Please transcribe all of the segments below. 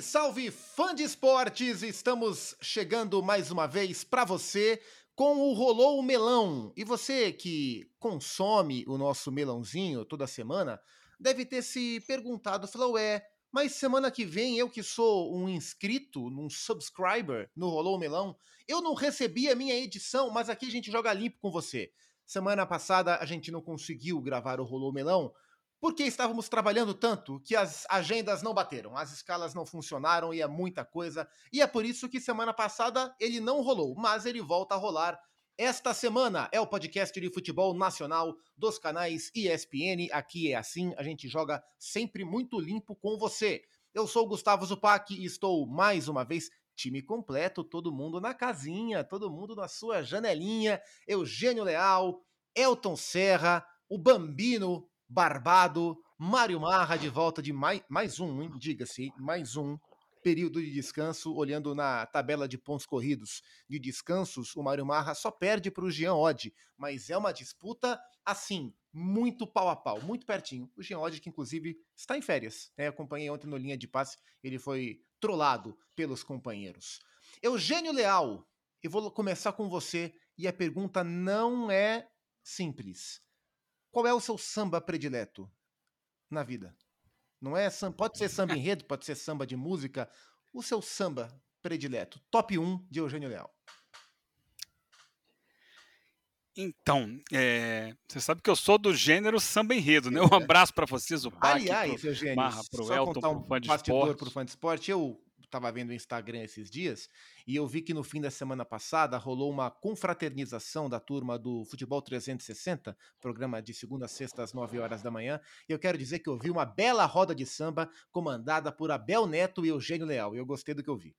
Salve, salve, fã de esportes! Estamos chegando mais uma vez para você com o Rolou o Melão. E você que consome o nosso melãozinho toda semana deve ter se perguntado, falou, ué, mas semana que vem eu que sou um inscrito, um subscriber no Rolou o Melão, eu não recebi a minha edição, mas aqui a gente joga limpo com você. Semana passada a gente não conseguiu gravar o Rolou o Melão porque estávamos trabalhando tanto que as agendas não bateram, as escalas não funcionaram e é muita coisa. E é por isso que semana passada ele não rolou, mas ele volta a rolar. Esta semana é o podcast de futebol nacional dos canais ESPN. Aqui é assim, a gente joga sempre muito limpo com você. Eu sou o Gustavo Zupac e estou mais uma vez time completo, todo mundo na casinha, todo mundo na sua janelinha. Eugênio Leal, Elton Serra, o Bambino, Barbado, Mário Marra de volta de mais, mais um, diga-se, mais um período de descanso, olhando na tabela de pontos corridos de descansos, o Mário Marra só perde para o Jean Oddi, mas é uma disputa assim, muito pau a pau, muito pertinho. O Jean Oddi, que inclusive está em férias, né? acompanhei ontem no linha de passe, ele foi trollado pelos companheiros. Eugênio Leal, eu vou começar com você e a pergunta não é simples. Qual é o seu samba predileto na vida? Não é samba, pode ser samba enredo, pode ser samba de música. O seu samba predileto, top 1 de Eugênio Leal. Então, é, você sabe que eu sou do gênero samba enredo, né? Um abraço para vocês, o Pac, Aliás, pro Eugênio, Marra, pro Elton, um pro fã de esporte. pro fã de esporte. Eu estava vendo o Instagram esses dias e eu vi que no fim da semana passada rolou uma confraternização da turma do Futebol 360, programa de segunda a sexta às 9 horas da manhã. E eu quero dizer que eu vi uma bela roda de samba comandada por Abel Neto e Eugênio Leal. E eu gostei do que eu vi.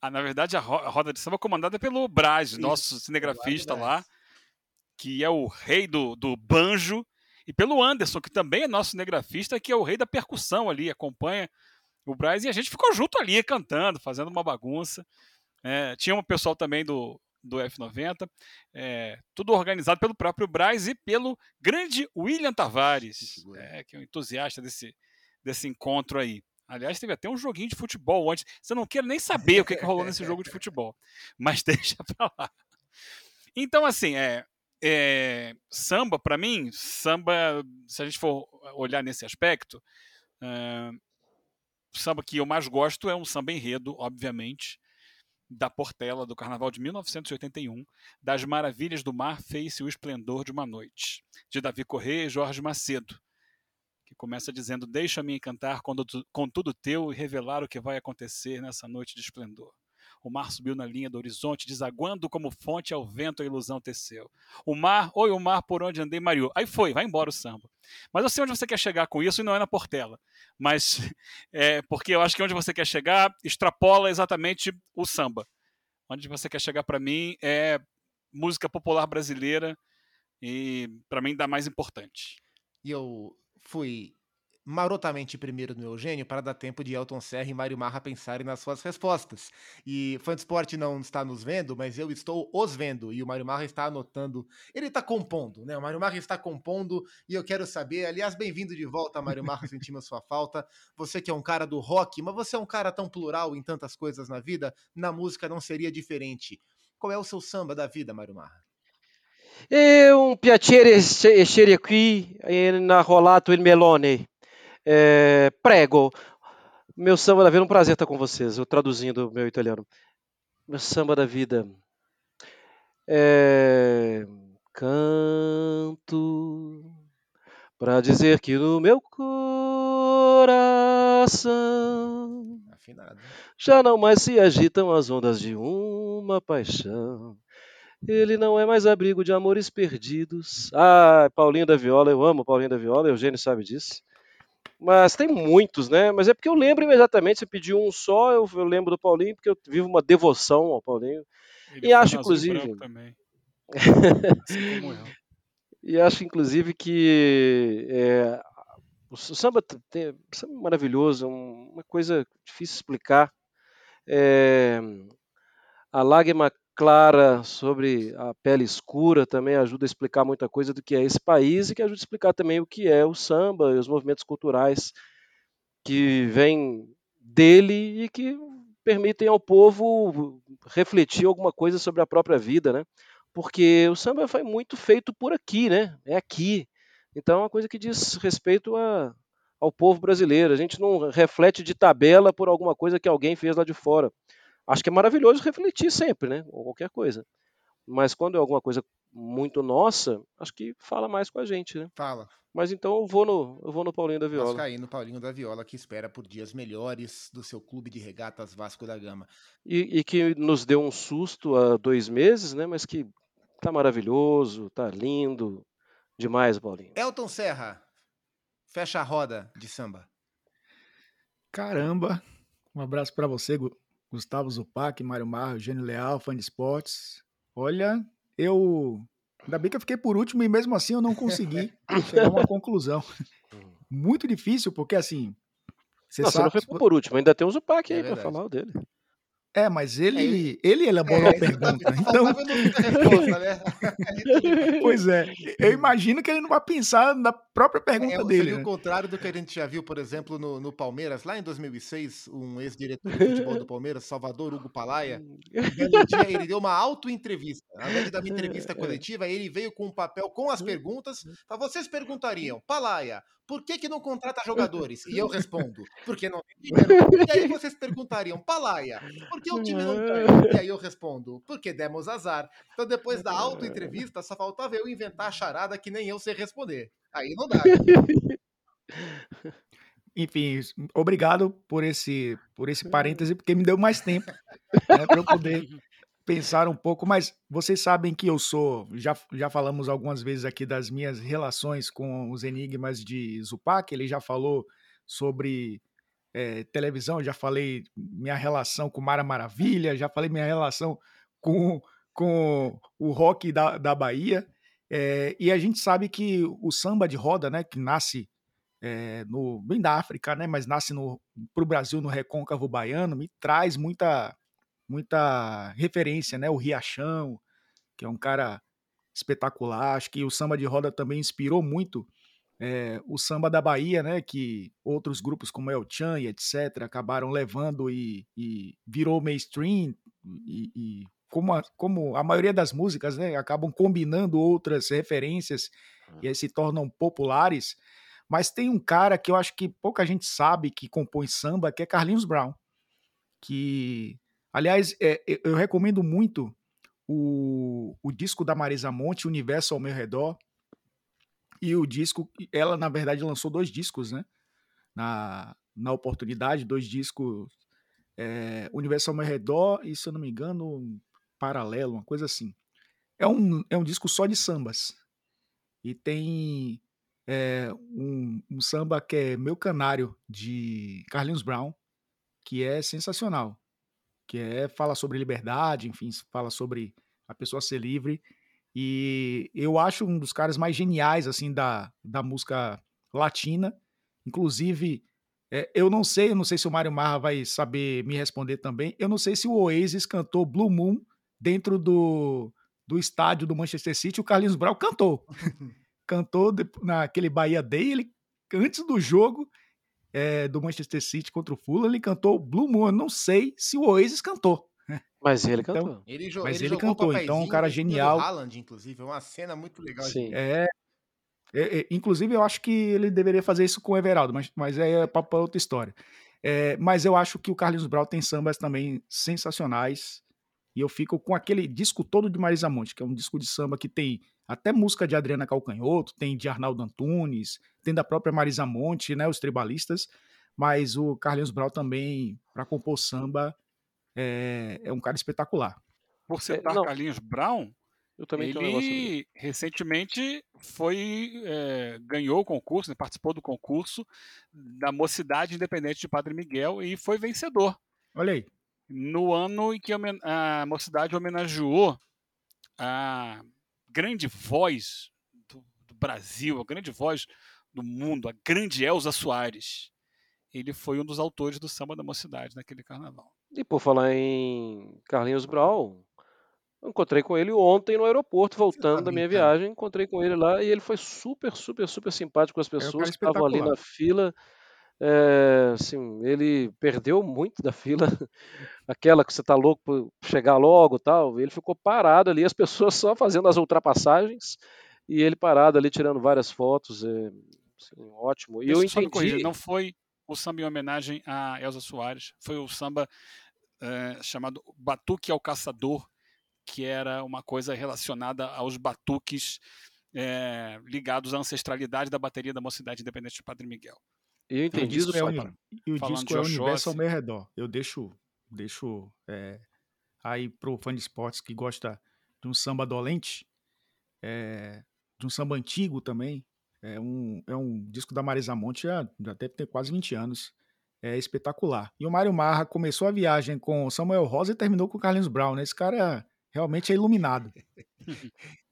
Ah, na verdade, a, ro- a roda de samba é comandada pelo Braz, Isso, nosso cinegrafista lá, que é o rei do, do banjo, e pelo Anderson, que também é nosso cinegrafista, que é o rei da percussão ali, acompanha o Braz, e a gente ficou junto ali, cantando, fazendo uma bagunça. É, tinha um pessoal também do, do F90, é, tudo organizado pelo próprio Braz e pelo grande William Tavares, é, que é um entusiasta desse, desse encontro aí. Aliás, teve até um joguinho de futebol antes. Você não quer nem saber o que, que rolou nesse jogo de futebol. Mas deixa pra lá. Então, assim, é, é, samba, para mim, samba, se a gente for olhar nesse aspecto, samba que eu mais gosto é um samba enredo, obviamente, da Portela, do Carnaval de 1981, das Maravilhas do Mar, fez-se o esplendor de uma noite, de Davi Corrêa e Jorge Macedo, que começa dizendo: Deixa-me encantar com tudo teu e revelar o que vai acontecer nessa noite de esplendor. O mar subiu na linha do horizonte, desaguando como fonte ao vento a ilusão teceu. O mar, oi, o mar por onde andei mariou. Aí foi, vai embora o samba. Mas eu sei onde você quer chegar com isso e não é na Portela. Mas é porque eu acho que onde você quer chegar extrapola exatamente o samba. Onde você quer chegar para mim é música popular brasileira e para mim dá mais importante. E eu fui marotamente primeiro no Eugênio para dar tempo de Elton Serra e Mário Marra pensarem nas suas respostas. E fã de esporte não está nos vendo, mas eu estou os vendo. E o Mário Marra está anotando. Ele está compondo, né? O Mário Marra está compondo e eu quero saber. Aliás, bem-vindo de volta, Mário Marra, sentimos sua falta. Você que é um cara do rock, mas você é um cara tão plural em tantas coisas na vida, na música não seria diferente. Qual é o seu samba da vida, Mário Marra? È un piacere ess- essere qui in Rolato il Melone. É, prego. Meu samba da vida, é um prazer estar com vocês. Eu traduzindo o meu italiano. Meu samba da vida. É, canto para dizer que no meu coração Afinado. já não mais se agitam as ondas de uma paixão. Ele não é mais abrigo de amores perdidos. Ah, Paulinho da Viola, eu amo Paulinho da Viola, Eugênio sabe disso. Mas tem muitos, né? Mas é porque eu lembro imediatamente, você pediu um só, eu, eu lembro do Paulinho, porque eu vivo uma devoção ao Paulinho. Ele E acho, inclusive- assim. E acho, inclusive, que é, o samba, tem, samba é maravilhoso, é um- uma coisa difícil de explicar. É, a lágrima clara sobre a pele escura também ajuda a explicar muita coisa do que é esse país e que ajuda a explicar também o que é o samba e os movimentos culturais que vêm dele e que permitem ao povo refletir alguma coisa sobre a própria vida, né? Porque o samba foi muito feito por aqui, né? É aqui. Então é uma coisa que diz respeito a, ao povo brasileiro. A gente não reflete de tabela por alguma coisa que alguém fez lá de fora. Acho que é maravilhoso refletir sempre, né? Ou qualquer coisa. Mas quando é alguma coisa muito nossa, acho que fala mais com a gente, né? Fala. Mas então eu vou no, eu vou no Paulinho da Viola. Vascaíno Paulinho da Viola, que espera por dias melhores do seu clube de regatas Vasco da Gama. E, e que nos deu um susto há dois meses, né? Mas que tá maravilhoso, tá lindo. Demais, Paulinho. Elton Serra, fecha a roda de samba. Caramba! Um abraço para você, Gustavo Zupac, Mário Marro, Gênio Leal, fã de esportes. Olha, eu. Ainda bem que eu fiquei por último e mesmo assim eu não consegui chegar a uma conclusão. Muito difícil, porque assim. Você, não, sabe, você não foi por último, ainda tem o Zupac é aí para falar o dele. É, mas ele, é, ele elaborou é, a pergunta. Então... Resposta, né? pois é. Eu imagino que ele não vai pensar na própria pergunta é, dele. Seria né? o contrário do que a gente já viu, por exemplo, no, no Palmeiras, lá em 2006, um ex-diretor de futebol do Palmeiras, Salvador Hugo Palaia, ele deu uma auto-entrevista. Ao invés de dar uma entrevista coletiva, ele veio com um papel com as perguntas. Vocês perguntariam, Palaia, por que, que não contrata jogadores? E eu respondo, porque não tem dinheiro. E aí vocês perguntariam, Palaia, por que o time não ganha? E aí eu respondo, porque demos azar. Então depois da auto-entrevista, só faltava eu inventar a charada que nem eu sei responder. Aí não dá. Enfim, obrigado por esse, por esse parêntese, porque me deu mais tempo né, para eu poder pensar um pouco, mas vocês sabem que eu sou, já, já falamos algumas vezes aqui das minhas relações com os enigmas de Zupac, ele já falou sobre é, televisão, já falei minha relação com Mara Maravilha, já falei minha relação com, com o rock da, da Bahia, é, e a gente sabe que o samba de roda, né, que nasce é, no, bem da África, né, mas nasce para o Brasil no recôncavo baiano, me traz muita muita referência, né? O Riachão, que é um cara espetacular. Acho que o samba de roda também inspirou muito é, o samba da Bahia, né? Que outros grupos como El Chan e etc. acabaram levando e, e virou mainstream e, e como, a, como a maioria das músicas, né? Acabam combinando outras referências e aí se tornam populares. Mas tem um cara que eu acho que pouca gente sabe que compõe samba, que é Carlinhos Brown, que Aliás, é, eu recomendo muito o, o disco da Marisa Monte, Universo ao Meu Redor. E o disco, ela na verdade lançou dois discos, né? Na, na oportunidade, dois discos, é, Universo ao Meu Redor e, se eu não me engano, Paralelo, uma coisa assim. É um, é um disco só de sambas. E tem é, um, um samba que é Meu Canário, de Carlinhos Brown, que é sensacional que é fala sobre liberdade, enfim, fala sobre a pessoa ser livre. E eu acho um dos caras mais geniais assim da, da música latina. Inclusive, é, eu não sei, eu não sei se o Mário Marra vai saber me responder também. Eu não sei se o Oasis cantou Blue Moon dentro do, do estádio do Manchester City. O Carlinhos Brau cantou. cantou naquele Bahia Day, ele antes do jogo é, do Manchester City contra o Fulham, ele cantou Blue Moon. Não sei se o Oasis cantou. Mas ele então, cantou. Ele, mas ele, ele cantou, então um cara genial. Haaland, inclusive, é uma cena muito legal. Sim. É, é, é, inclusive, eu acho que ele deveria fazer isso com o Everaldo, mas, mas é para outra história. É, mas eu acho que o Carlos Brau tem sambas também sensacionais. E eu fico com aquele disco todo de Marisa Monte, que é um disco de samba que tem até música de Adriana Calcanhoto, tem de Arnaldo Antunes, tem da própria Marisa Monte, né, os tribalistas, mas o Carlinhos Brau também, para compor samba, é, é, um cara espetacular. Por citar é, Carlinhos Brown, eu também ele recentemente foi é, ganhou o concurso, né, participou do concurso da Mocidade Independente de Padre Miguel e foi vencedor. Olha aí. No ano em que a Mocidade homenageou a grande voz do, do Brasil, a grande voz do mundo, a grande Elza Soares. Ele foi um dos autores do Samba da Mocidade naquele carnaval. E por falar em Carlinhos Brau, encontrei com ele ontem no aeroporto, voltando da minha viagem. Encontrei com ele lá e ele foi super, super, super simpático com as é pessoas que estavam ali na fila. É, assim, ele perdeu muito da fila, aquela que você tá louco por chegar logo tal. Ele ficou parado ali, as pessoas só fazendo as ultrapassagens e ele parado ali tirando várias fotos. É, assim, ótimo. E eu me corrigir, entendi. não foi o samba em homenagem a Elza Soares, foi o samba eh, chamado Batuque ao Caçador, que era uma coisa relacionada aos batuques ligados à ancestralidade da bateria da Mocidade Independente de Padre Miguel. E eu E o entendi disco do é, para. e o Falando disco é o universo ao meu redor. Eu deixo, deixo é, aí pro fã de esportes que gosta de um samba dolente, é, de um samba antigo também. É um, é um disco da Marisa Monte, já, já deve ter quase 20 anos. É espetacular. E o Mário Marra começou a viagem com Samuel Rosa e terminou com Carlinhos Brown, né? Esse cara realmente é iluminado.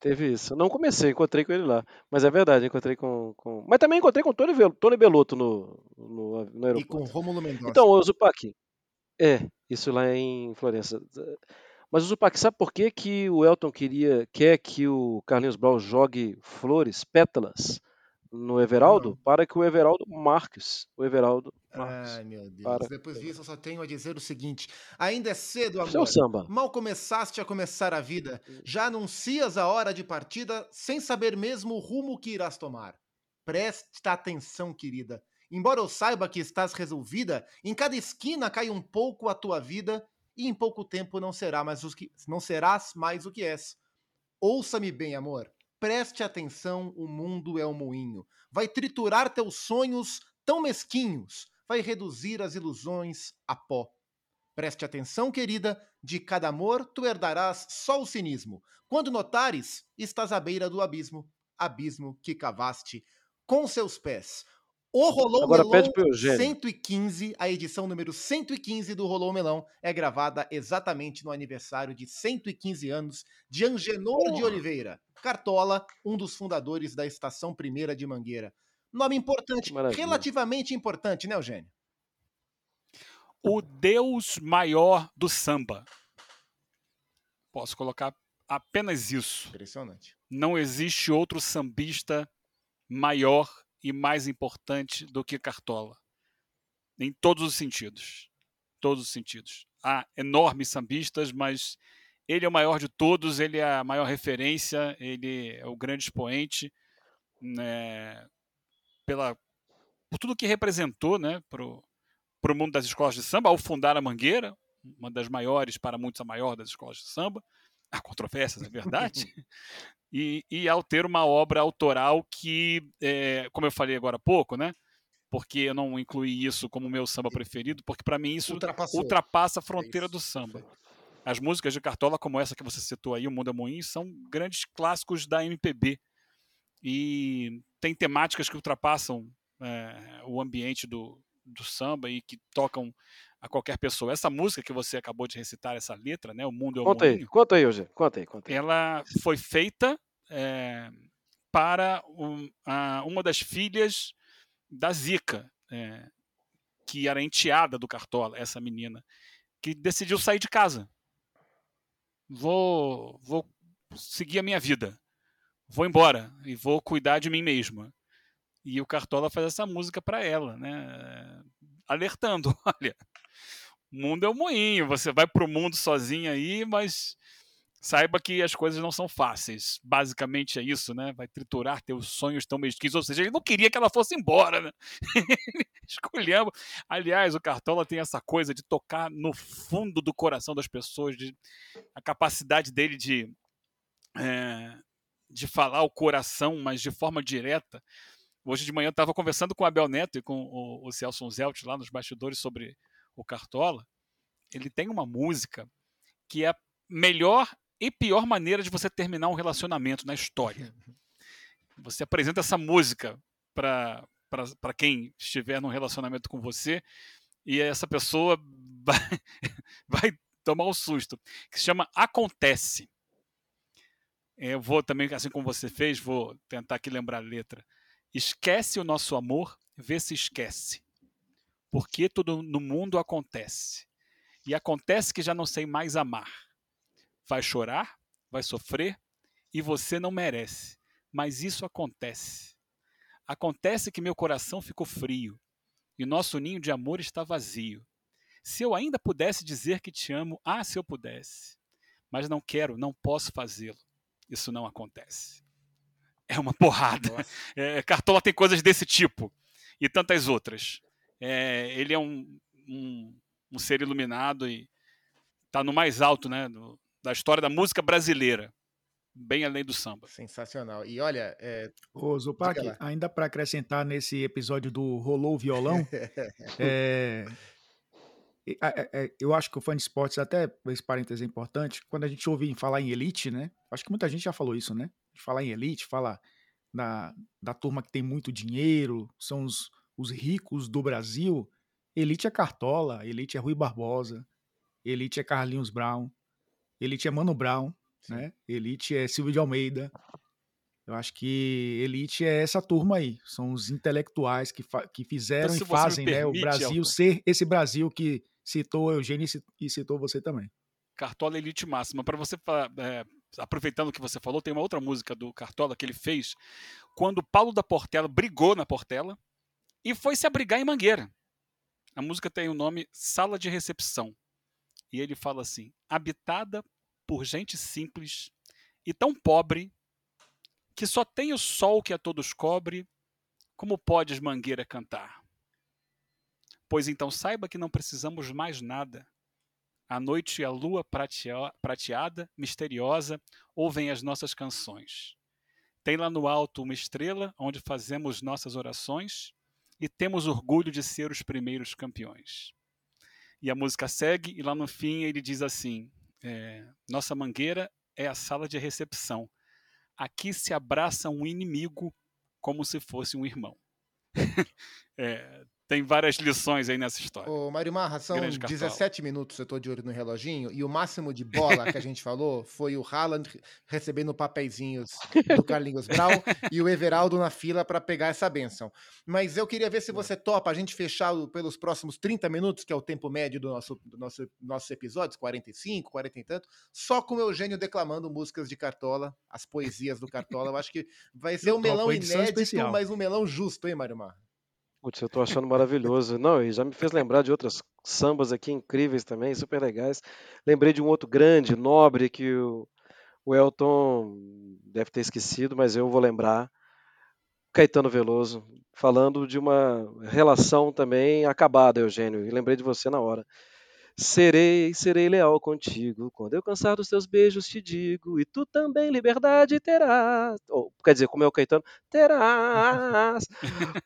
Teve isso. Não comecei, encontrei com ele lá. Mas é verdade, encontrei com. com... Mas também encontrei com o Tony, Tony Belotto no, no, no E aeroporto. com Rômulo Mendonça. Então, ô Zupac, é, isso lá em Florença. Mas o Zupac, sabe por que, que o Elton queria, quer que o Carlinhos Brown jogue flores, pétalas, no Everaldo? Não. Para que o Everaldo Marques, o Everaldo Ai, meu Deus. para. Depois disso, eu só tenho a dizer o seguinte: ainda é cedo, é amor. samba. Mal começaste a começar a vida, já anuncias a hora de partida sem saber mesmo o rumo que irás tomar. Presta atenção, querida. Embora eu saiba que estás resolvida, em cada esquina cai um pouco a tua vida e em pouco tempo não será mais o que não serás mais o que és. Ouça-me bem, amor. Preste atenção, o mundo é um moinho. Vai triturar teus sonhos tão mesquinhos, vai reduzir as ilusões a pó. Preste atenção, querida, de cada amor tu herdarás só o cinismo. Quando notares, estás à beira do abismo, abismo que cavaste com seus pés. O Rolou Agora Melão pede pro Eugênio. 115, a edição número 115 do Rolou Melão é gravada exatamente no aniversário de 115 anos de Angenor de. Oliveira, Cartola, um dos fundadores da Estação Primeira de Mangueira. Nome importante, maravilha. relativamente importante, né, Eugênio? O Deus maior do samba. Posso colocar apenas isso. Impressionante. Não existe outro sambista maior e mais importante do que Cartola. Em todos os sentidos. Todos os sentidos. Há enormes sambistas, mas ele é o maior de todos, ele é a maior referência, ele é o grande expoente né, pela, por tudo que representou né, para o mundo das escolas de samba, ao fundar a Mangueira, uma das maiores, para muitos a maior das escolas de samba, há controvérsias, é verdade, e, e ao ter uma obra autoral que, é, como eu falei agora há pouco, né, porque eu não incluí isso como meu samba preferido, porque para mim isso Ultrapassou. ultrapassa a fronteira isso. do samba. As músicas de Cartola, como essa que você citou aí, O Mundo é Moinho, são grandes clássicos da MPB. E tem temáticas que ultrapassam é, o ambiente do, do samba e que tocam a qualquer pessoa. Essa música que você acabou de recitar, essa letra, né, O Mundo é o Conta aí, Moinho, conta aí, Eugênio. Conta aí, conta aí. ela foi feita é, para um- a- uma das filhas da Zica, é, que era enteada do Cartola, essa menina, que decidiu sair de casa. Vou, vou seguir a minha vida. Vou embora e vou cuidar de mim mesma. E o Cartola faz essa música para ela, né? Alertando, olha, o mundo é um moinho, você vai pro mundo sozinha aí, mas saiba que as coisas não são fáceis. Basicamente é isso, né? Vai triturar teus sonhos tão mesquinhos. Ou seja, ele não queria que ela fosse embora, né? Escolhemos. Aliás, o Cartola tem essa coisa de tocar no fundo do coração das pessoas, de, a capacidade dele de, é, de falar o coração, mas de forma direta. Hoje de manhã eu estava conversando com o Abel Neto e com o, o Celso Zelt lá nos bastidores sobre o Cartola. Ele tem uma música que é a melhor e pior maneira de você terminar um relacionamento na história. Você apresenta essa música para para quem estiver num relacionamento com você e essa pessoa vai, vai tomar um susto, que se chama Acontece. Eu vou também, assim como você fez, vou tentar aqui lembrar a letra. Esquece o nosso amor, vê se esquece. Porque tudo no mundo acontece. E acontece que já não sei mais amar. Vai chorar, vai sofrer, e você não merece. Mas isso acontece. Acontece que meu coração ficou frio. e nosso ninho de amor está vazio. Se eu ainda pudesse dizer que te amo, ah, se eu pudesse. Mas não quero, não posso fazê-lo. Isso não acontece. É uma porrada. É, Cartola tem coisas desse tipo e tantas outras. É, ele é um, um, um, ser iluminado e está no mais alto né, do, da história da música brasileira bem além do samba. Sensacional. E olha. É... Ô, Zupac, ainda para acrescentar nesse episódio do Rolou o Violão, é... É, é... eu acho que o fã de esportes, até esse parênteses é importante, quando a gente ouve falar em elite, né? Acho que muita gente já falou isso, né? Falar em elite, fala da, da turma que tem muito dinheiro, são os, os ricos do Brasil. Elite é Cartola, elite é Rui Barbosa, elite é Carlinhos Brown, elite é Mano Brown, né? Elite é Silvio de Almeida. Eu acho que elite é essa turma aí. São os intelectuais que, que fizeram então, e fazem permite, né, o Brasil Elton. ser esse Brasil que citou Eugênio e citou você também. Cartola Elite Máxima. Para você, é, aproveitando o que você falou, tem uma outra música do Cartola que ele fez quando Paulo da Portela brigou na Portela e foi se abrigar em Mangueira. A música tem o nome Sala de Recepção. E ele fala assim: habitada por gente simples e tão pobre que só tem o sol que a todos cobre, como podes mangueira cantar? Pois então saiba que não precisamos mais nada. A noite e a lua prateada, misteriosa, ouvem as nossas canções. Tem lá no alto uma estrela onde fazemos nossas orações e temos orgulho de ser os primeiros campeões. E a música segue, e lá no fim ele diz assim: é, nossa mangueira é a sala de recepção. Aqui se abraça um inimigo como se fosse um irmão. é, tem várias lições aí nessa história. Ô, Mário Marra, são 17 minutos, eu tô de olho no reloginho, e o máximo de bola que a gente falou foi o Haaland recebendo papeizinhos do Carlinhos Brown e o Everaldo na fila para pegar essa benção. Mas eu queria ver se você topa a gente fechar pelos próximos 30 minutos, que é o tempo médio do nosso, do nosso nossos episódios, 45, 40 e tanto, só com o Eugênio declamando músicas de Cartola, as poesias do Cartola. Eu acho que vai ser um melão inédito, especial. mas um melão justo, hein, Mário Marra? Putz, eu tô achando maravilhoso. Não, e já me fez lembrar de outras sambas aqui incríveis também, super legais. Lembrei de um outro grande, nobre, que o, o Elton deve ter esquecido, mas eu vou lembrar. Caetano Veloso, falando de uma relação também acabada, Eugênio, e lembrei de você na hora. Serei, serei leal contigo. Quando eu cansar dos teus beijos, te digo. E tu também liberdade terás. Ou, quer dizer, como é o Caetano, terás.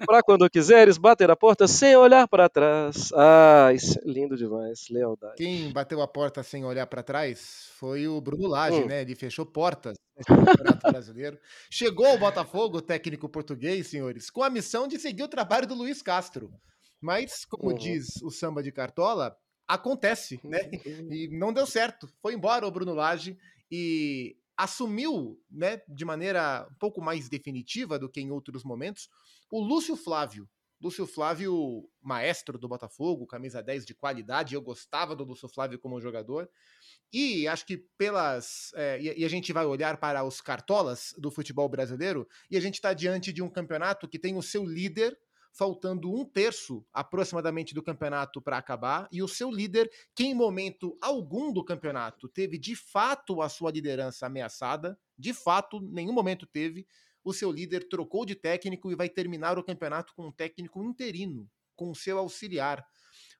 para quando quiseres bater a porta sem olhar para trás. Ah, isso é lindo demais. Lealdade. Quem bateu a porta sem olhar para trás foi o Bruno Lage, hum. né? Ele fechou portas nesse campeonato brasileiro. Chegou o Botafogo, técnico português, senhores, com a missão de seguir o trabalho do Luiz Castro. Mas, como uhum. diz o samba de Cartola, acontece, né? E não deu certo. Foi embora o Bruno Lage e assumiu, né, de maneira um pouco mais definitiva do que em outros momentos, o Lúcio Flávio. Lúcio Flávio, maestro do Botafogo, camisa 10 de qualidade. Eu gostava do Lúcio Flávio como jogador. E acho que pelas. É, e, a gente vai olhar para os cartolas do futebol brasileiro, e a gente está diante de um campeonato que tem o seu líder faltando um terço aproximadamente do campeonato para acabar, e o seu líder, que em momento algum do campeonato teve de fato a sua liderança ameaçada, de fato, nenhum momento teve, o seu líder trocou de técnico e vai terminar o campeonato com um técnico interino, com o seu auxiliar.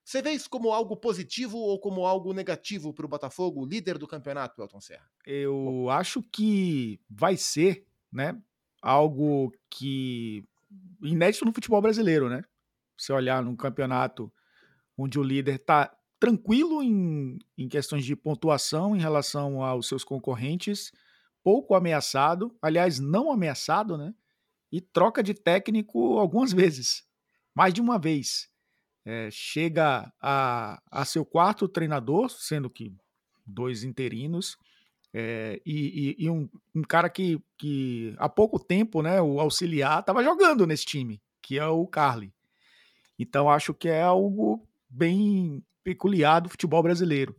Você vê isso como algo positivo ou como algo negativo para o Botafogo, líder do campeonato, Elton Serra? Eu acho que vai ser, né, algo que inédito no futebol brasileiro, né? Você olhar num campeonato onde o líder está tranquilo em, em questões de pontuação em relação aos seus concorrentes, pouco ameaçado, aliás, não ameaçado, né? E troca de técnico algumas vezes, mais de uma vez. É, chega a, a seu quarto treinador, sendo que dois interinos, é, e, e, e um, um, cara que, que há pouco tempo, né, o auxiliar, estava jogando nesse time, que é o Carly. Então acho que é algo bem peculiar do futebol brasileiro.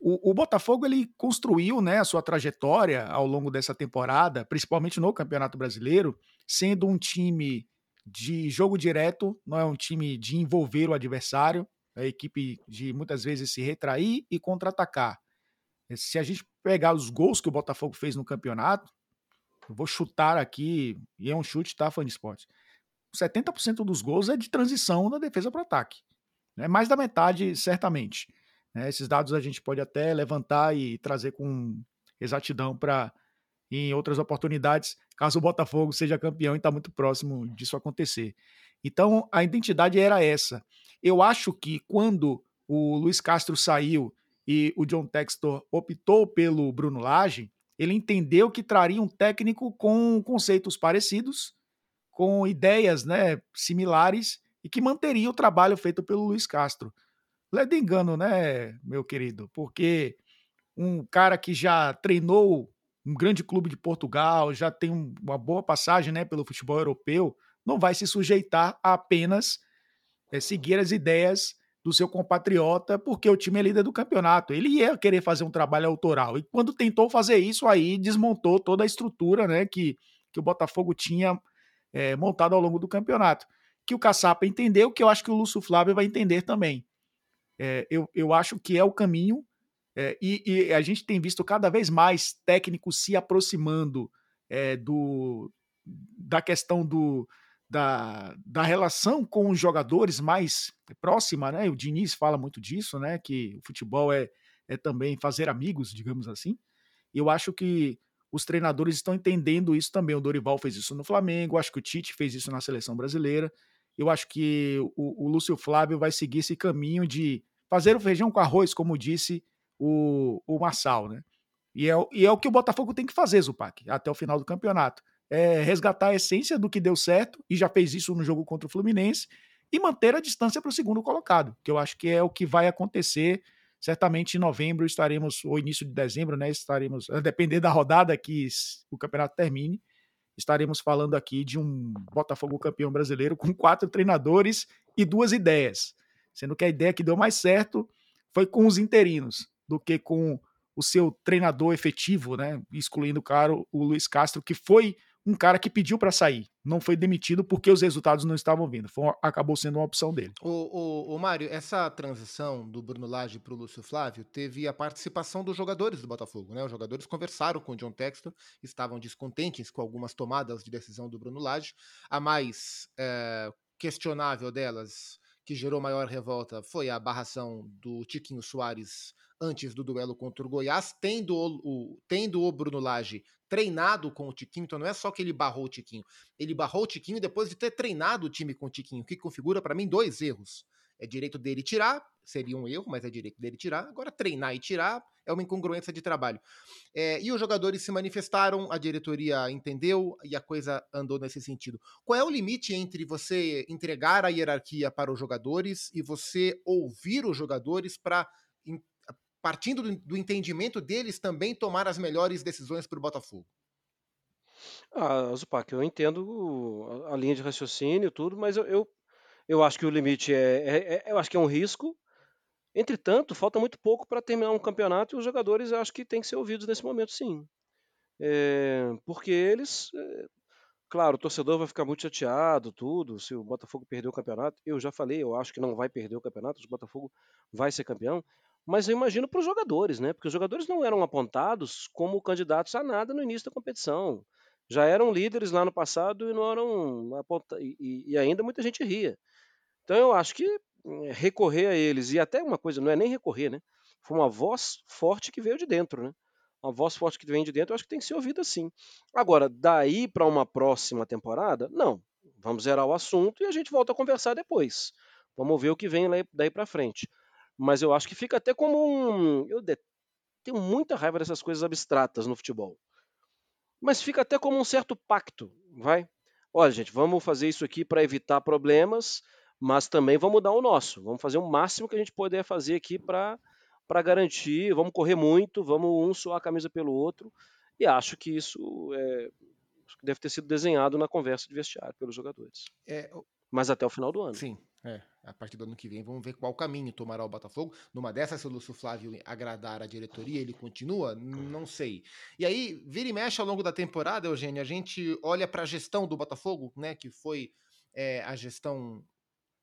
O, o, Botafogo ele construiu né, a sua trajetória ao longo dessa temporada, principalmente no Campeonato Brasileiro, sendo um time de jogo direto, não é um time de envolver o adversário, é a equipe de muitas vezes se retrair e contra-atacar. Se a gente pegar os gols que o Botafogo fez no campeonato, eu vou chutar aqui, e é um chute, tá, fã de esporte. 70% dos gols é de transição da defesa para o ataque. Né? Mais da metade, certamente. Né? Esses dados a gente pode até levantar e trazer com exatidão para em outras oportunidades, caso o Botafogo seja campeão e está muito próximo disso acontecer. Então, a identidade era essa. Eu acho que quando o Luiz Castro saiu e o John Textor optou pelo Bruno Lage, ele entendeu que traria um técnico com conceitos parecidos, com ideias né, similares e que manteria o trabalho feito pelo Luiz Castro. Lede engano, né, meu querido? Porque um cara que já treinou um grande clube de Portugal, já tem uma boa passagem né, pelo futebol europeu, não vai se sujeitar a apenas é, seguir as ideias do seu compatriota, porque o time é líder do campeonato. Ele ia querer fazer um trabalho autoral. E quando tentou fazer isso, aí desmontou toda a estrutura né, que, que o Botafogo tinha é, montado ao longo do campeonato. Que o Caçapa entendeu, que eu acho que o Lúcio Flávio vai entender também. É, eu, eu acho que é o caminho é, e, e, a gente tem visto cada vez mais técnicos se aproximando é, do, da questão do, da, da relação com os jogadores mais próxima, né? O Diniz fala muito disso, né? Que o futebol é, é também fazer amigos, digamos assim. E eu acho que os treinadores estão entendendo isso também. O Dorival fez isso no Flamengo, acho que o Tite fez isso na seleção brasileira. Eu acho que o, o Lúcio Flávio vai seguir esse caminho de fazer o feijão com arroz, como disse o, o Massal, né? E é, e é o que o Botafogo tem que fazer, Zupac, até o final do campeonato. É resgatar a essência do que deu certo, e já fez isso no jogo contra o Fluminense, e manter a distância para o segundo colocado, que eu acho que é o que vai acontecer. Certamente em novembro estaremos, ou início de dezembro, né? Estaremos, a depender da rodada que o campeonato termine, estaremos falando aqui de um Botafogo campeão brasileiro com quatro treinadores e duas ideias. Sendo que a ideia que deu mais certo foi com os interinos do que com o seu treinador efetivo, né? Excluindo o cara, o Luiz Castro, que foi um cara que pediu para sair, não foi demitido porque os resultados não estavam vindo. Foi, acabou sendo uma opção dele. O, o, o Mário, essa transição do Bruno Lage para o Lúcio Flávio teve a participação dos jogadores do Botafogo, né? Os jogadores conversaram com o John Textor, estavam descontentes com algumas tomadas de decisão do Bruno Lage. A mais é, questionável delas que gerou maior revolta foi a barração do Tiquinho Soares antes do duelo contra o Goiás, tendo o, o, tendo o Bruno Lage treinado com o Tiquinho, então não é só que ele barrou o Tiquinho, ele barrou o Tiquinho depois de ter treinado o time com o Tiquinho, que configura para mim dois erros. É direito dele tirar, seria um erro, mas é direito dele tirar. Agora, treinar e tirar é uma incongruência de trabalho. É, e os jogadores se manifestaram, a diretoria entendeu e a coisa andou nesse sentido. Qual é o limite entre você entregar a hierarquia para os jogadores e você ouvir os jogadores para, partindo do, do entendimento deles, também tomar as melhores decisões para o Botafogo? Ah, Zupac, eu entendo a linha de raciocínio e tudo, mas eu, eu, eu, acho que o limite é, é, é, eu acho que é um risco, Entretanto, falta muito pouco para terminar um campeonato e os jogadores acho que têm que ser ouvidos nesse momento, sim. É, porque eles, é, claro, o torcedor vai ficar muito chateado, tudo, se o Botafogo perder o campeonato. Eu já falei, eu acho que não vai perder o campeonato, o Botafogo vai ser campeão. Mas eu imagino para os jogadores, né? Porque os jogadores não eram apontados como candidatos a nada no início da competição. Já eram líderes lá no passado e não eram apontados. E, e ainda muita gente ria. Então eu acho que eh, recorrer a eles, e até uma coisa, não é nem recorrer, né? Foi uma voz forte que veio de dentro, né? Uma voz forte que vem de dentro, eu acho que tem que ser ouvida sim. Agora, daí para uma próxima temporada, não. Vamos zerar o assunto e a gente volta a conversar depois. Vamos ver o que vem daí para frente. Mas eu acho que fica até como um. Eu tenho muita raiva dessas coisas abstratas no futebol. Mas fica até como um certo pacto, vai? Olha, gente, vamos fazer isso aqui para evitar problemas mas também vamos dar o nosso. Vamos fazer o máximo que a gente puder fazer aqui para garantir. Vamos correr muito, vamos um suar a camisa pelo outro. E acho que isso é, deve ter sido desenhado na conversa de vestiário pelos jogadores. É, mas até o final do ano. Sim, é. A partir do ano que vem, vamos ver qual caminho tomará o Botafogo. Numa dessas, se o Lúcio Flávio agradar a diretoria, ele continua? Não sei. E aí, vira e mexe ao longo da temporada, Eugênio, a gente olha para a gestão do Botafogo, né, que foi é, a gestão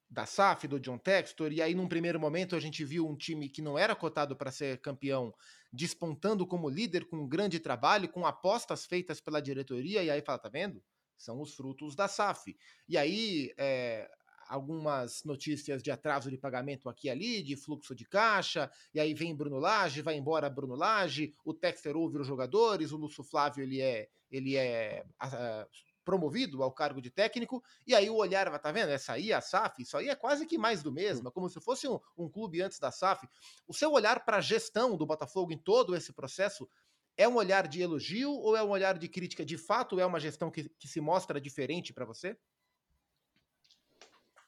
da SAF, do John Textor, e aí num primeiro momento a gente viu um time que não era cotado para ser campeão despontando como líder com um grande trabalho, com apostas feitas pela diretoria, e aí fala, tá vendo? São os frutos da SAF. E aí, é, algumas notícias de atraso de pagamento aqui e ali, de fluxo de caixa, e aí vem Bruno Lage, vai embora Bruno Lage, o Texter ouve os jogadores, o Lúcio Flávio ele é, ele é uh, promovido ao cargo de técnico, e aí o olhar vai, tá vendo? Essa aí, a SAF, isso aí é quase que mais do mesmo, é como se fosse um, um clube antes da SAF. O seu olhar para a gestão do Botafogo em todo esse processo é um olhar de elogio ou é um olhar de crítica? De fato, é uma gestão que, que se mostra diferente para você?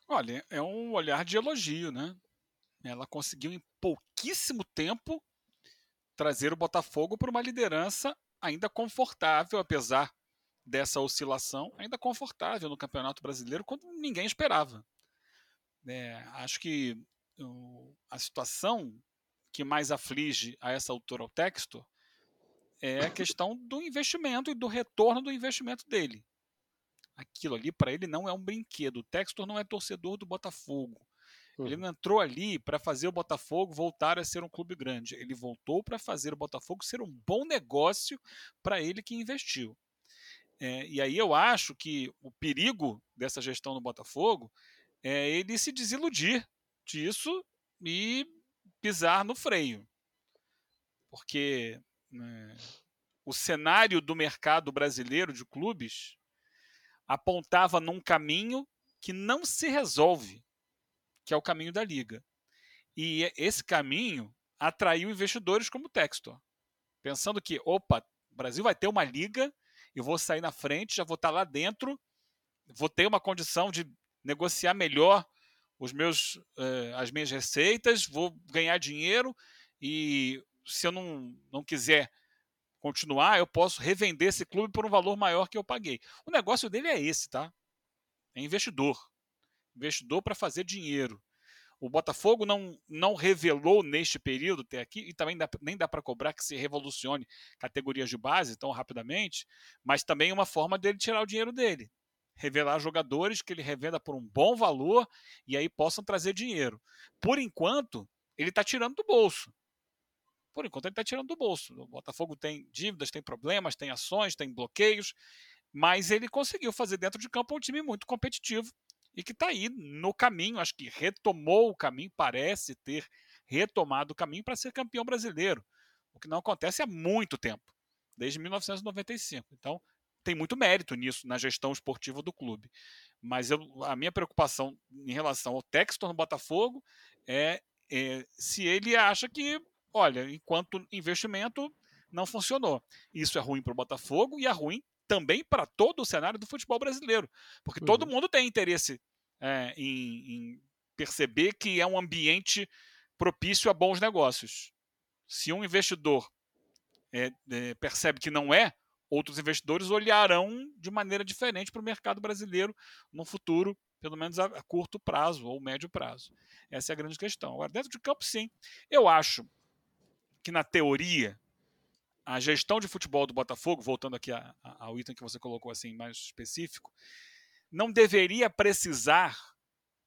Olha, é um olhar de elogio, né? Ela conseguiu em pouquíssimo tempo trazer o Botafogo para uma liderança ainda confortável, apesar dessa oscilação, ainda confortável no Campeonato Brasileiro, quando ninguém esperava. É, acho que a situação que mais aflige a essa altura o texto é a questão do investimento e do retorno do investimento dele aquilo ali para ele não é um brinquedo. O Textor não é torcedor do Botafogo. Uhum. Ele não entrou ali para fazer o Botafogo voltar a ser um clube grande. Ele voltou para fazer o Botafogo ser um bom negócio para ele que investiu. É, e aí eu acho que o perigo dessa gestão do Botafogo é ele se desiludir disso e pisar no freio. Porque né, o cenário do mercado brasileiro de clubes apontava num caminho que não se resolve, que é o caminho da liga. E esse caminho atraiu investidores como o Textor, pensando que, opa, o Brasil vai ter uma liga, eu vou sair na frente, já vou estar lá dentro, vou ter uma condição de negociar melhor os meus, eh, as minhas receitas, vou ganhar dinheiro e se eu não, não quiser continuar, eu posso revender esse clube por um valor maior que eu paguei. O negócio dele é esse, tá? É investidor. Investidor para fazer dinheiro. O Botafogo não, não revelou neste período até aqui, e também dá, nem dá para cobrar que se revolucione categorias de base tão rapidamente, mas também uma forma dele tirar o dinheiro dele. Revelar jogadores que ele revenda por um bom valor e aí possam trazer dinheiro. Por enquanto, ele está tirando do bolso por enquanto ele está tirando do bolso. O Botafogo tem dívidas, tem problemas, tem ações, tem bloqueios, mas ele conseguiu fazer dentro de campo um time muito competitivo e que está aí no caminho, acho que retomou o caminho, parece ter retomado o caminho para ser campeão brasileiro, o que não acontece há muito tempo, desde 1995. Então, tem muito mérito nisso, na gestão esportiva do clube. Mas eu, a minha preocupação em relação ao Textor no Botafogo é, é se ele acha que olha, enquanto investimento não funcionou. Isso é ruim para o Botafogo e é ruim também para todo o cenário do futebol brasileiro, porque uhum. todo mundo tem interesse é, em, em perceber que é um ambiente propício a bons negócios. Se um investidor é, é, percebe que não é, outros investidores olharão de maneira diferente para o mercado brasileiro no futuro, pelo menos a, a, curto prazo ou médio prazo. Essa é a grande questão. Agora, dentro de campo, sim. Eu acho que na teoria a gestão de futebol do Botafogo, voltando aqui ao item que você colocou assim mais específico, não deveria precisar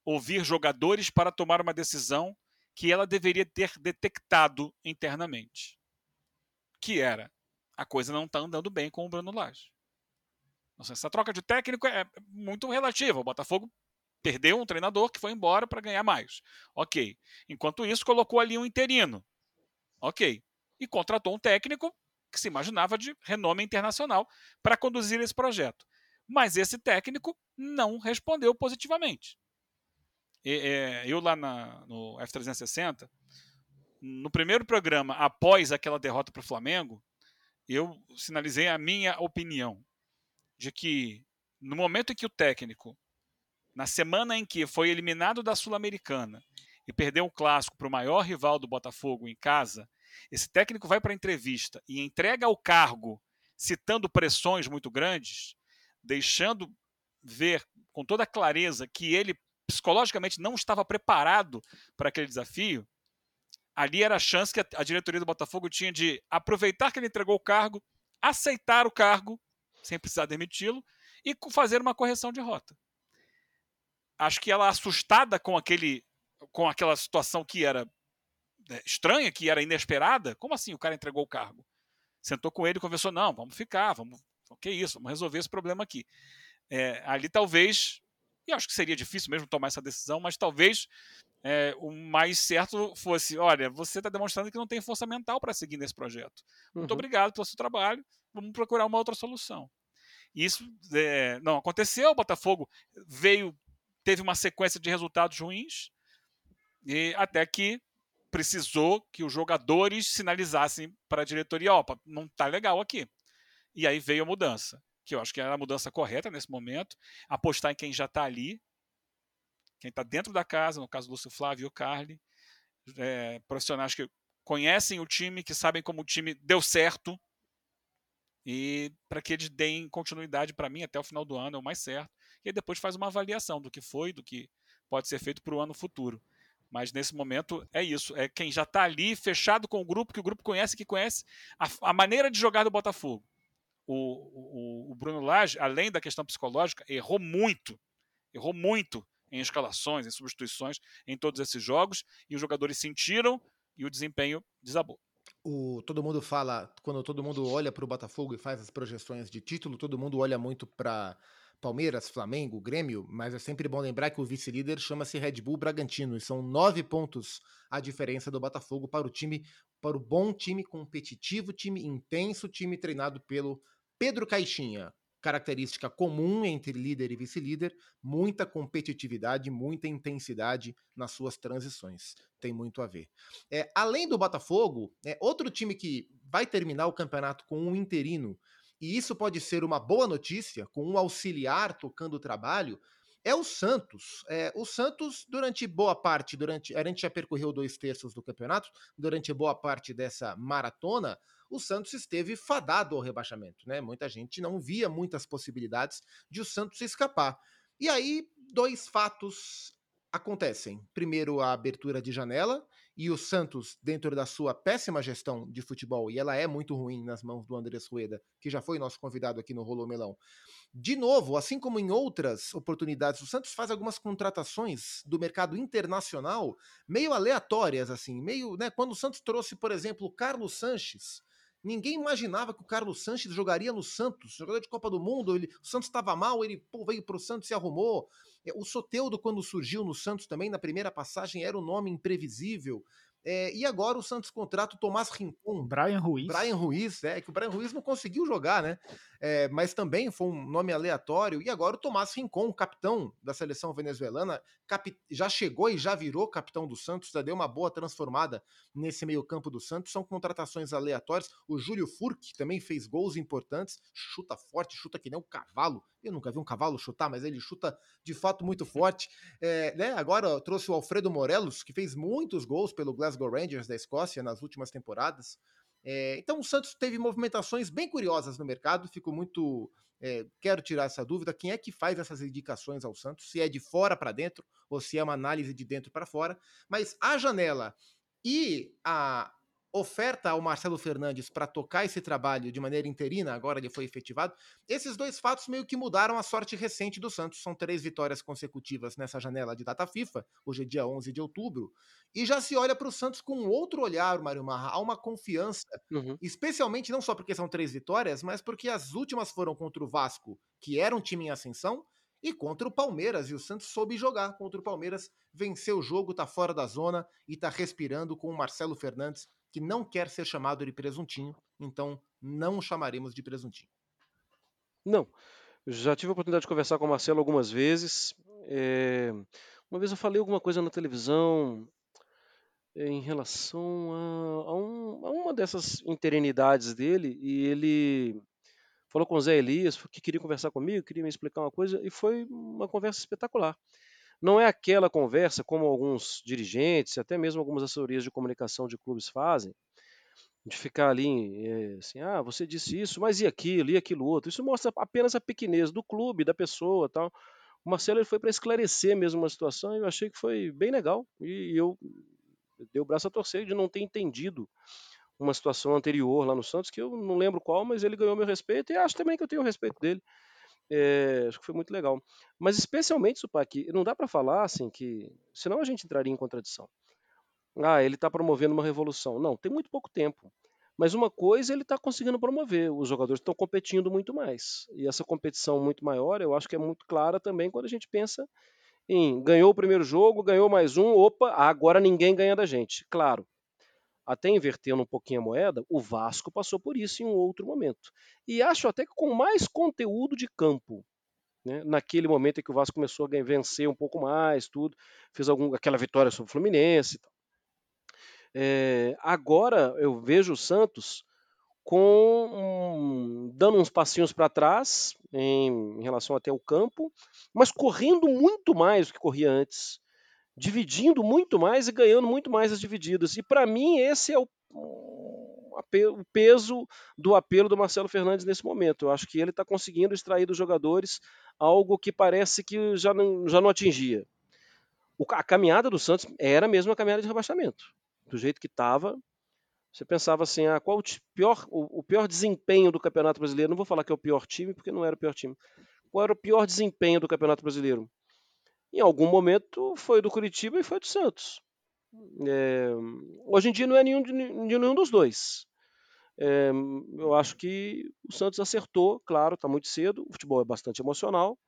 ouvir jogadores para tomar uma decisão que ela deveria ter detectado internamente. Que era, a coisa não está andando bem com o Bruno Lage. Essa troca de técnico é muito relativa. O Botafogo perdeu um treinador que foi embora para ganhar mais. Ok. Enquanto isso, colocou ali um interino. Ok. E contratou um técnico que se imaginava de renome internacional para conduzir esse projeto. Mas esse técnico não respondeu positivamente. E, é, eu lá na, no F360, no primeiro programa, após aquela derrota para o Flamengo, eu sinalizei a minha opinião de que no momento em que o técnico, na semana em que foi eliminado da Sul-Americana, e perdeu um clássico para o maior rival do Botafogo em casa, esse técnico vai para a entrevista e entrega o cargo citando pressões muito grandes, deixando ver com toda clareza que ele psicologicamente não estava preparado para aquele desafio, ali era a chance que a diretoria do Botafogo tinha de aproveitar que ele entregou o cargo, aceitar o cargo, sem precisar demiti-lo, e fazer uma correção de rota. acho que ela assustada com aquele com aquela situação que era né, estranha, que era inesperada, como assim o cara entregou o cargo? Sentou com ele e conversou, não, vamos ficar, vamos, o que é isso, vamos resolver esse problema aqui. É, ali talvez, e acho que seria difícil mesmo tomar essa decisão, mas talvez é, o mais certo fosse: olha, você está demonstrando que não tem força mental para seguir nesse projeto. Muito uhum. obrigado pelo seu trabalho, vamos procurar uma outra solução. Isso é, não aconteceu, o Botafogo veio, teve uma sequência de resultados ruins, e até que precisou que os jogadores sinalizassem para a diretoria: opa, não está legal aqui. E aí veio a mudança, que eu acho que era a mudança correta nesse momento, apostar em quem já está ali, quem está dentro da casa, no caso do Lúcio Flávio e o Carly, é, profissionais que conhecem o time, que sabem como o time deu certo, e para que eles deem continuidade para mim até o final do ano, é o mais certo. E aí depois faz uma avaliação do que foi, do que pode ser feito para o ano futuro. Mas nesse momento é isso. É quem já está ali, fechado com o grupo, que o grupo conhece, que conhece a, a maneira de jogar do Botafogo. O, o, o Bruno Lage, além da questão psicológica, errou muito. Errou muito em escalações, em substituições, em todos esses jogos, e os jogadores sentiram e o desempenho desabou. O, todo mundo fala, quando todo mundo olha para o Botafogo e faz as projeções de título, todo mundo olha muito para Palmeiras, Flamengo, Grêmio, mas é sempre bom lembrar que o vice-líder chama-se Red Bull Bragantino e são nove pontos a diferença do Botafogo para o time, para o bom time competitivo, time intenso, time treinado pelo Pedro Caixinha característica comum entre líder e vice-líder, muita competitividade, muita intensidade nas suas transições. Tem muito a ver. É, além do Botafogo, é, outro time que vai terminar o campeonato com um interino, e isso pode ser uma boa notícia, com um auxiliar tocando o trabalho, é o Santos. É, o Santos, durante boa parte, durante a gente já percorreu dois terços do campeonato, durante boa parte dessa maratona, o Santos esteve fadado ao rebaixamento, né? Muita gente não via muitas possibilidades de o Santos escapar. E aí, dois fatos acontecem. Primeiro, a abertura de janela e o Santos, dentro da sua péssima gestão de futebol, e ela é muito ruim nas mãos do Andrés Rueda, que já foi nosso convidado aqui no Rolô Melão. De novo, assim como em outras oportunidades, o Santos faz algumas contratações do mercado internacional meio aleatórias, assim, meio, né? Quando o Santos trouxe, por exemplo, o Carlos Sanches, Ninguém imaginava que o Carlos Sanches jogaria no Santos, jogador de Copa do Mundo. Ele, o Santos estava mal, ele pô, veio para o Santos e arrumou. É, o Soteudo, quando surgiu no Santos também, na primeira passagem, era um nome imprevisível. É, e agora o Santos contrata o Tomás Rincon. Brian Ruiz. Brian Ruiz, é que o Brian Ruiz não conseguiu jogar, né? É, mas também foi um nome aleatório. E agora o Tomás Rincon, capitão da seleção venezuelana, cap, já chegou e já virou capitão do Santos, já deu uma boa transformada nesse meio-campo do Santos. São contratações aleatórias. O Júlio Furk também fez gols importantes, chuta forte, chuta que nem um cavalo. Eu nunca vi um cavalo chutar, mas ele chuta de fato muito forte. É, né? Agora trouxe o Alfredo Morelos, que fez muitos gols pelo Glasgow Rangers da Escócia nas últimas temporadas. É, então o Santos teve movimentações bem curiosas no mercado, fico muito. É, quero tirar essa dúvida: quem é que faz essas indicações ao Santos? Se é de fora para dentro ou se é uma análise de dentro para fora. Mas a janela e a oferta ao Marcelo Fernandes para tocar esse trabalho de maneira interina, agora ele foi efetivado, esses dois fatos meio que mudaram a sorte recente do Santos. São três vitórias consecutivas nessa janela de data FIFA, hoje é dia 11 de outubro, e já se olha para o Santos com outro olhar, Mário Marra, há uma confiança, uhum. especialmente não só porque são três vitórias, mas porque as últimas foram contra o Vasco, que era um time em ascensão, e contra o Palmeiras. E o Santos soube jogar contra o Palmeiras, venceu o jogo, tá fora da zona e tá respirando com o Marcelo Fernandes que não quer ser chamado de presuntinho, então não o chamaremos de presuntinho. Não. Já tive a oportunidade de conversar com o Marcelo algumas vezes. É... Uma vez eu falei alguma coisa na televisão é, em relação a, a, um, a, uma dessas interinidades dele e ele falou com o Zé Elias que queria conversar comigo, queria me explicar uma coisa e foi uma conversa espetacular. Não é aquela conversa como alguns dirigentes, até mesmo algumas assessorias de comunicação de clubes fazem, de ficar ali é, assim, ah, você disse isso, mas e aquilo, e aquilo outro. Isso mostra apenas a pequenez do clube, da pessoa tal. O Marcelo ele foi para esclarecer mesmo uma situação e eu achei que foi bem legal. E eu dei o braço a torcer de não ter entendido uma situação anterior lá no Santos, que eu não lembro qual, mas ele ganhou meu respeito e acho também que eu tenho o respeito dele. É, acho que foi muito legal. Mas especialmente, Supac, não dá para falar assim que. Senão a gente entraria em contradição. Ah, ele está promovendo uma revolução. Não, tem muito pouco tempo. Mas uma coisa ele está conseguindo promover, os jogadores estão competindo muito mais. E essa competição muito maior, eu acho que é muito clara também quando a gente pensa em ganhou o primeiro jogo, ganhou mais um, opa, agora ninguém ganha da gente. Claro, até invertendo um pouquinho a moeda, o Vasco passou por isso em um outro momento. E acho até que com mais conteúdo de campo. Né? Naquele momento em que o Vasco começou a vencer um pouco mais, tudo, fez algum, aquela vitória sobre o Fluminense. É, agora eu vejo o Santos com um, dando uns passinhos para trás em, em, relação até o campo, mas correndo muito mais do que corria antes, dividindo muito mais e ganhando muito mais as divididas. E para mim esse é o, o, peso do apelo do Marcelo Fernandes nesse momento. Eu acho que ele está conseguindo extrair dos jogadores algo que parece que já não, já não atingia. O, a caminhada do Santos era mesmo a caminhada de rebaixamento do jeito que estava, você pensava assim, ah, qual o pior, o, o, pior desempenho do Campeonato Brasileiro? Não vou falar que é o pior time, porque não era o pior time. Qual era o pior desempenho do Campeonato Brasileiro? Em algum momento foi do Curitiba e foi do Santos. É, hoje em dia não é nenhum, de, nenhum dos dois. É, eu acho que o Santos acertou, claro, está muito cedo. O futebol é bastante emocional.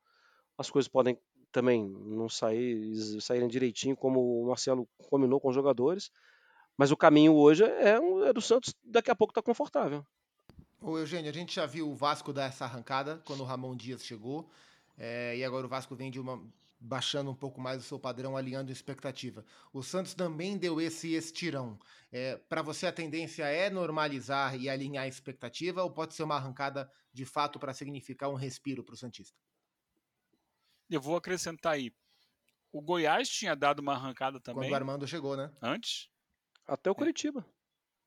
As coisas podem também não sair, saírem direitinho, como o Marcelo combinou com os jogadores. Mas o caminho hoje é, é do Santos, daqui a pouco está confortável. Ô Eugênio, a gente já viu o Vasco dar essa arrancada quando o Ramon Dias chegou. É, e agora o Vasco vem de uma baixando um pouco mais o seu padrão, alinhando expectativa. O Santos também deu esse estirão. É, Para você, a tendência é normalizar e alinhar a expectativa, ou pode ser uma arrancada de fato para significar um respiro para o Santista? Eu vou acrescentar aí. O Goiás tinha dado uma arrancada também. Quando o Armando chegou, né? Antes. Até o é.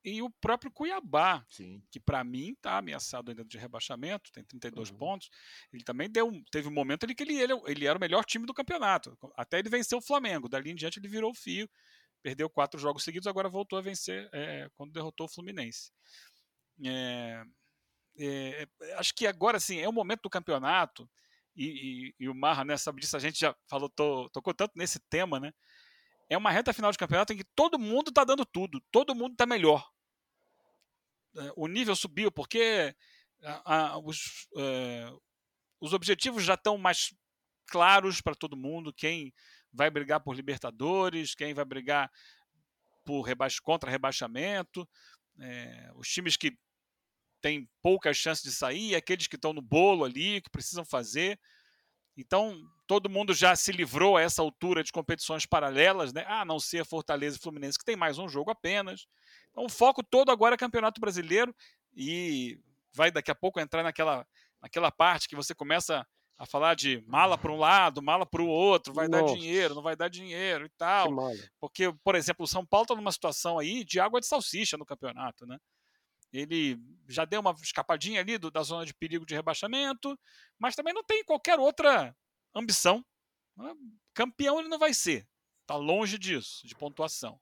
E o próprio Cuiabá, Sim. que para mim está ameaçado ainda de rebaixamento, tem 32 uhum. pontos. Ele também deu, teve um momento ali que ele, ele, ele era o melhor time do campeonato. Até ele venceu o Flamengo. Dali em diante ele virou o fio, perdeu quatro jogos seguidos, agora voltou a vencer é, quando derrotou o Fluminense. É, é, acho que agora sim é o momento do campeonato. E, e, e o Marra, né, sabe disso, a gente já falou, tô, tocou tanto nesse tema, né? é uma reta final de campeonato em que todo mundo está dando tudo, todo mundo está melhor. É, o nível subiu porque a, a, os, é, os objetivos já estão mais claros para todo mundo. Quem vai brigar por Libertadores, quem vai brigar por contra rebaixamento, é, os times que têm poucas chances de sair, aqueles que estão no bolo ali, que precisam fazer. Então, todo mundo já se livrou a essa altura de competições paralelas, né? a não ser Fortaleza e Fluminense, que tem mais um jogo apenas. Então, o foco todo agora é Campeonato Brasileiro e vai daqui a pouco entrar naquela, naquela parte que você começa a falar de mala para um lado, mala para o outro, vai Nossa. dar dinheiro, não vai dar dinheiro e tal. Porque, por exemplo, o São Paulo está numa situação aí de água de salsicha no campeonato, né? Ele já deu uma escapadinha ali do, da zona de perigo de rebaixamento, mas também não tem qualquer outra ambição. Né? Campeão ele não vai ser. Está longe disso, de pontuação.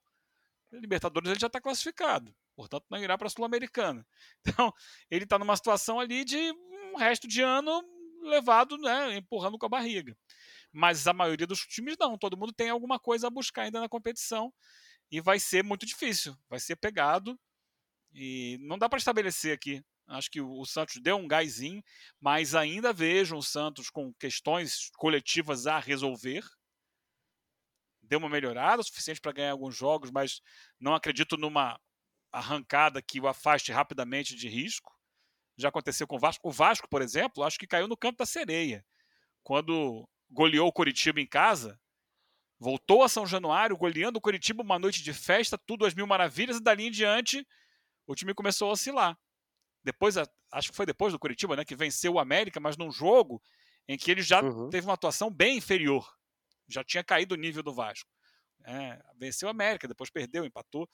Libertadores ele já está classificado, portanto não irá para a Sul-Americana. Então ele está numa situação ali de um resto de ano levado, né, empurrando com a barriga. Mas a maioria dos times não, todo mundo tem alguma coisa a buscar ainda na competição e vai ser muito difícil, vai ser pegado e não dá para estabelecer aqui. Acho que o Santos deu um gásinho, mas ainda vejo o Santos com questões coletivas a resolver. Deu uma melhorada o suficiente para ganhar alguns jogos, mas não acredito numa arrancada que o afaste rapidamente de risco. Já aconteceu com o Vasco. O Vasco, por exemplo, acho que caiu no canto da sereia. Quando goleou o Curitiba em casa, voltou a São Januário, goleando o Curitiba uma noite de festa, tudo às mil maravilhas, e dali em diante o time começou a oscilar. Depois, acho que foi depois do Curitiba, né, que venceu o América, mas num jogo em que ele já uhum. teve uma atuação bem inferior. Já tinha caído o nível do Vasco. É, venceu o América, depois perdeu, empatou.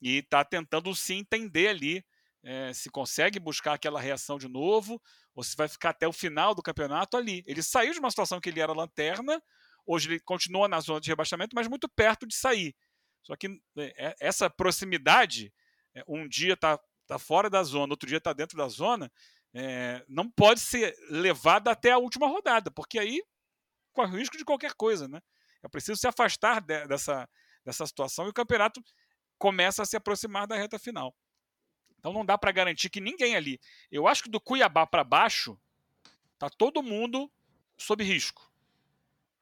E está tentando se entender ali é, se consegue buscar aquela reação de novo ou se vai ficar até o final do campeonato ali. Ele saiu de uma situação que ele era lanterna, hoje ele continua na zona de rebaixamento, mas muito perto de sair. Só que é, essa proximidade é, um dia está tá fora da zona, outro dia está dentro da zona, é, não pode ser levada até a última rodada, porque aí corre o risco de qualquer coisa, né? É preciso se afastar de, dessa, dessa situação e o campeonato começa a se aproximar da reta final. Então não dá para garantir que ninguém ali. Eu acho que do Cuiabá para baixo tá todo mundo sob risco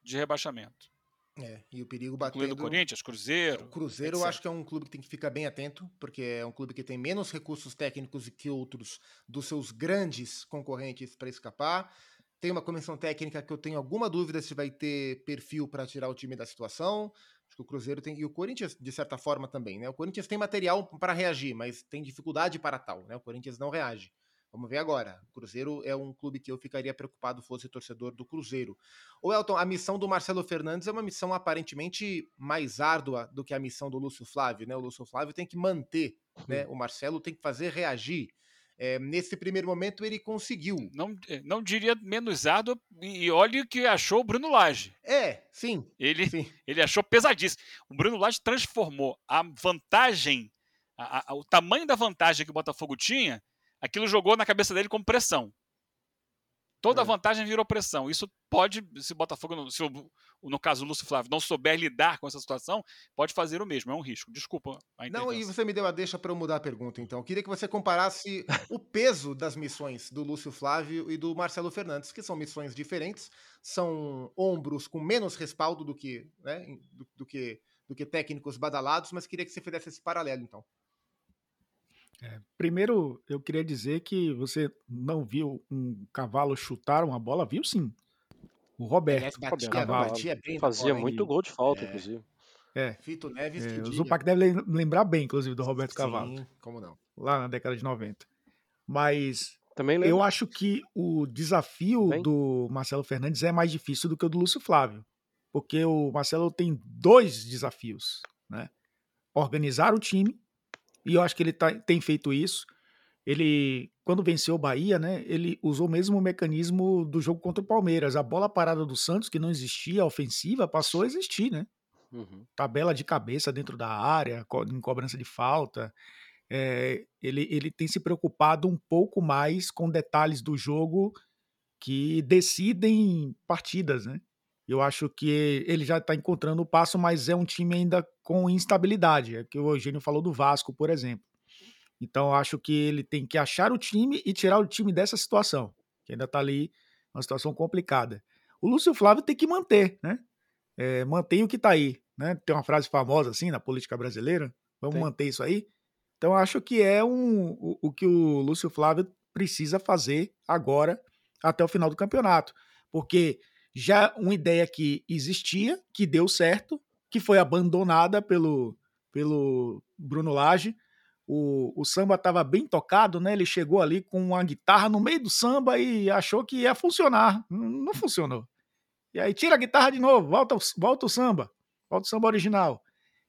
de rebaixamento. É, e o perigo batendo... Incluindo Corinthians, Cruzeiro... O Cruzeiro eu acho que é um clube que tem que ficar bem atento, porque é um clube que tem menos recursos técnicos que outros dos seus grandes concorrentes para escapar. Tem uma comissão técnica que eu tenho alguma dúvida se vai ter perfil para tirar o time da situação. Acho que o Cruzeiro tem. E o Corinthians, de certa forma, também, né? O Corinthians tem material para reagir, mas tem dificuldade para tal, né? O Corinthians não reage. Vamos ver agora. O Cruzeiro é um clube que eu ficaria preocupado fosse torcedor do Cruzeiro. O Elton, a missão do Marcelo Fernandes é uma missão aparentemente mais árdua do que a missão do Lúcio Flávio, né? O Lúcio Flávio tem que manter, né? O Marcelo tem que fazer reagir. É, nesse primeiro momento ele conseguiu. Não, eh, não diria menos árdua, e olha o que achou o Bruno Lage. É, sim. Ele, sim. ele achou pesadíssimo. O Bruno Lage transformou a vantagem, a, a, o tamanho da vantagem que o Botafogo tinha aquilo jogou na cabeça dele como pressão. Toda é. vantagem virou pressão. Isso pode, se o Botafogo, se o, no caso o Lúcio Flávio, não souber lidar com essa situação, pode fazer o mesmo. É um risco. Desculpa. não, e você me deu a deixa para eu mudar a pergunta, então. Eu queria que você comparasse o peso das missões do Lúcio Flávio e do Marcelo Fernandes, que são missões diferentes, são ombros com menos respaldo do que, né, do, do que, do que técnicos badalados, mas queria que você fizesse esse paralelo, então. É, primeiro, eu queria dizer que você não viu um cavalo chutar uma bola, viu sim. O Roberto. É, batia, cavalo, batia bem fazia muito gol de falta, é. inclusive. É. Fito Neves é, O Zupac deve lembrar bem, inclusive, do Roberto sim, Cavalo. como não. Lá na década de 90. Mas eu acho que o desafio bem? do Marcelo Fernandes é mais difícil do que o do Lúcio Flávio. Porque o Marcelo tem dois desafios, né? Organizar o time e eu acho que ele tá, tem feito isso. Ele, quando venceu o Bahia, né, ele usou o mesmo mecanismo do jogo contra o Palmeiras. A bola parada do Santos, que não existia, a ofensiva, passou a existir, né? Uhum. Tabela de cabeça dentro da área, em cobrança de falta. É, ele, ele tem se preocupado um pouco mais com detalhes do jogo que decidem partidas, né? Eu acho que ele já está encontrando o passo, mas é um time ainda com instabilidade. É que o Eugênio falou do Vasco, por exemplo. Então, acho que ele tem que achar o time e tirar o time dessa situação, que ainda está ali uma situação complicada. O Lúcio Flávio tem que manter, né? É, mantém o que está aí. Né? Tem uma frase famosa assim na política brasileira. Vamos Sim. manter isso aí. Então, acho que é um, o, o que o Lúcio Flávio precisa fazer agora até o final do campeonato. Porque já uma ideia que existia, que deu certo, que foi abandonada pelo, pelo Bruno Lage. O, o samba estava bem tocado, né? Ele chegou ali com uma guitarra no meio do samba e achou que ia funcionar. Não funcionou. E aí tira a guitarra de novo, volta, volta o samba, volta o samba original.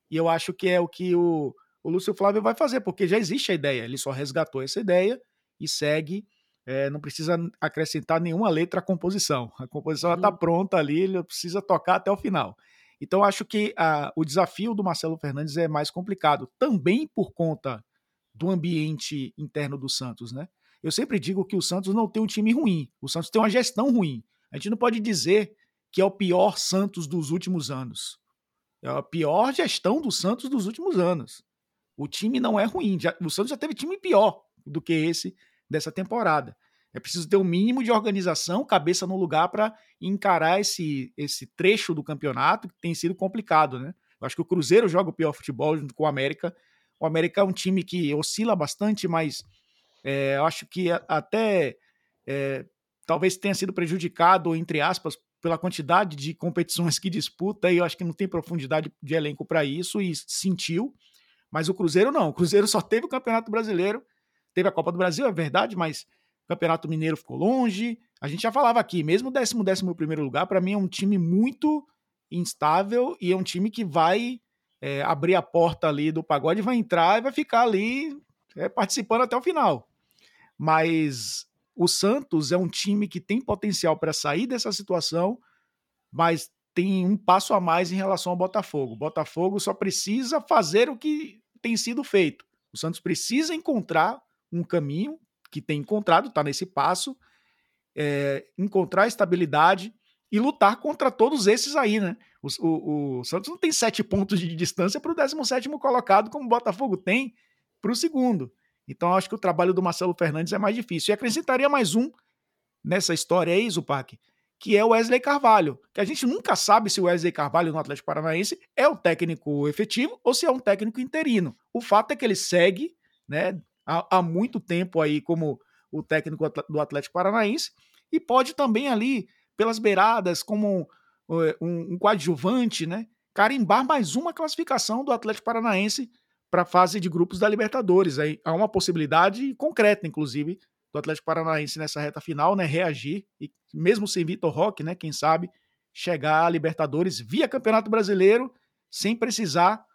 E eu acho que é o que o, o Lúcio Flávio vai fazer, porque já existe a ideia, ele só resgatou essa ideia e segue é, não precisa acrescentar nenhuma letra à composição. A composição está uhum. pronta ali, ele precisa tocar até o final. Então, acho que a, o desafio do Marcelo Fernandes é mais complicado, também por conta do ambiente interno do Santos, né? Eu sempre digo que o Santos não tem um time ruim, o Santos tem uma gestão ruim. A gente não pode dizer que é o pior Santos dos últimos anos. É a pior gestão do Santos dos últimos anos. O time não é ruim. Já, o Santos já teve time pior do que esse dessa temporada. É preciso ter o um mínimo de organização, cabeça no lugar para encarar esse, esse trecho do campeonato que tem sido complicado, né? Eu acho que o Cruzeiro joga o pior futebol junto com o América. O América é um time que oscila bastante, mas é, eu acho que até é, talvez tenha sido prejudicado, entre aspas, pela quantidade de competições que disputa, e eu acho que não tem profundidade de elenco para isso, e sentiu. Mas o Cruzeiro não. O Cruzeiro só teve o Campeonato Brasileiro Teve a Copa do Brasil, é verdade, mas o Campeonato Mineiro ficou longe. A gente já falava aqui, mesmo o décimo, décimo primeiro lugar, para mim é um time muito instável e é um time que vai é, abrir a porta ali do pagode, vai entrar e vai ficar ali é, participando até o final. Mas o Santos é um time que tem potencial para sair dessa situação, mas tem um passo a mais em relação ao Botafogo. O Botafogo só precisa fazer o que tem sido feito. O Santos precisa encontrar um caminho que tem encontrado, está nesse passo, é, encontrar estabilidade e lutar contra todos esses aí, né? O, o, o Santos não tem sete pontos de distância para o 17 colocado, como o Botafogo tem para o segundo. Então, acho que o trabalho do Marcelo Fernandes é mais difícil. E acrescentaria mais um nessa história aí, Zupac, que é o Wesley Carvalho. Que a gente nunca sabe se o Wesley Carvalho no Atlético Paranaense é um técnico efetivo ou se é um técnico interino. O fato é que ele segue né, há, há muito tempo aí como o técnico do Atlético Paranaense e pode também ali, pelas beiradas, como um, um, coadjuvante, né, carimbar mais uma classificação do Atlético Paranaense para a fase de grupos da Libertadores. Aí há uma possibilidade concreta, inclusive, do Atlético Paranaense nessa reta final, né, reagir e mesmo sem Vitor Roque, né, quem sabe chegar à Libertadores via Campeonato Brasileiro sem precisar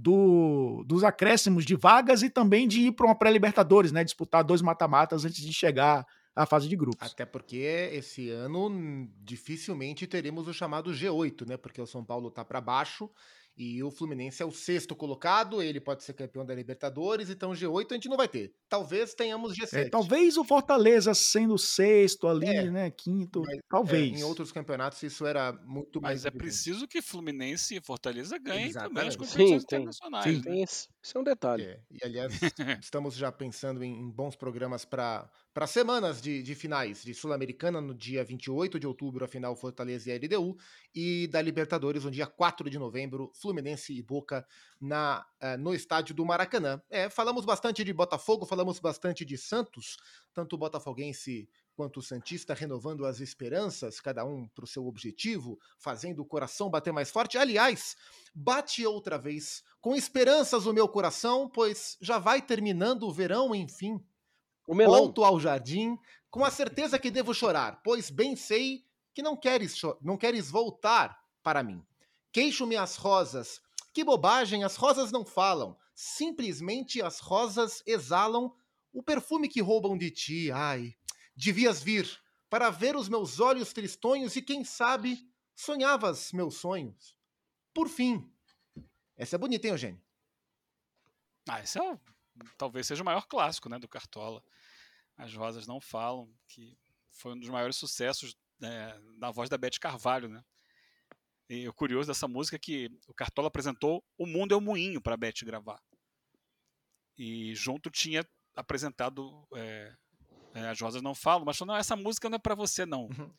do, dos acréscimos de vagas e também de ir para uma pré-Libertadores, né, disputar dois mata-matas antes de chegar à fase de grupos. Até porque esse ano dificilmente teremos o chamado G8, né, porque o São Paulo está para baixo e o Fluminense é o sexto colocado, ele pode ser campeão da Libertadores, então G8 a gente não vai ter. Talvez tenhamos G7. É, talvez o Fortaleza sendo sexto ali, é, né? Quinto. Mas, talvez. É, em outros campeonatos isso era muito mais. Mas é preciso que Fluminense e Fortaleza ganhem Exatamente. também as competições Sim, internacionais. Sim, né? tem esse, esse é um detalhe. É, e aliás, estamos já pensando em, bons programas para semanas de, de, finais de Sul-Americana no dia 28 de outubro, a final Fortaleza e LDU, e da Libertadores no dia 4 de novembro, Fluminense e Boca na, uh, no estádio do Maracanã. É, falamos bastante de Botafogo, falamos bastante de Santos, tanto o botafoguense quanto o Santista renovando as esperanças, cada um para o seu objetivo, fazendo o coração bater mais forte. Aliás, bate outra vez com esperanças o meu coração, pois já vai terminando o verão, enfim o melão. Volto ao jardim, com a certeza que devo chorar, pois bem sei que não queres, não queres voltar para mim. Queixo-me as rosas. Que bobagem, as rosas não falam. Simplesmente as rosas exalam o perfume que roubam de ti. Ai, devias vir para ver os meus olhos tristonhos e quem sabe sonhavas meus sonhos. Por fim. Essa é bonita, hein, Eugênio? Ah, esse é talvez seja o maior clássico, né, do Cartola. As Rosas Não Falam, que foi um dos maiores sucessos né, da voz da Beth Carvalho, né? E o curioso dessa música é que o Cartola apresentou O Mundo é o Moinho para a Beth gravar. E junto tinha apresentado é, é, As Rosas Não Falam, mas falou, não, essa música não é para você, não. Uhum.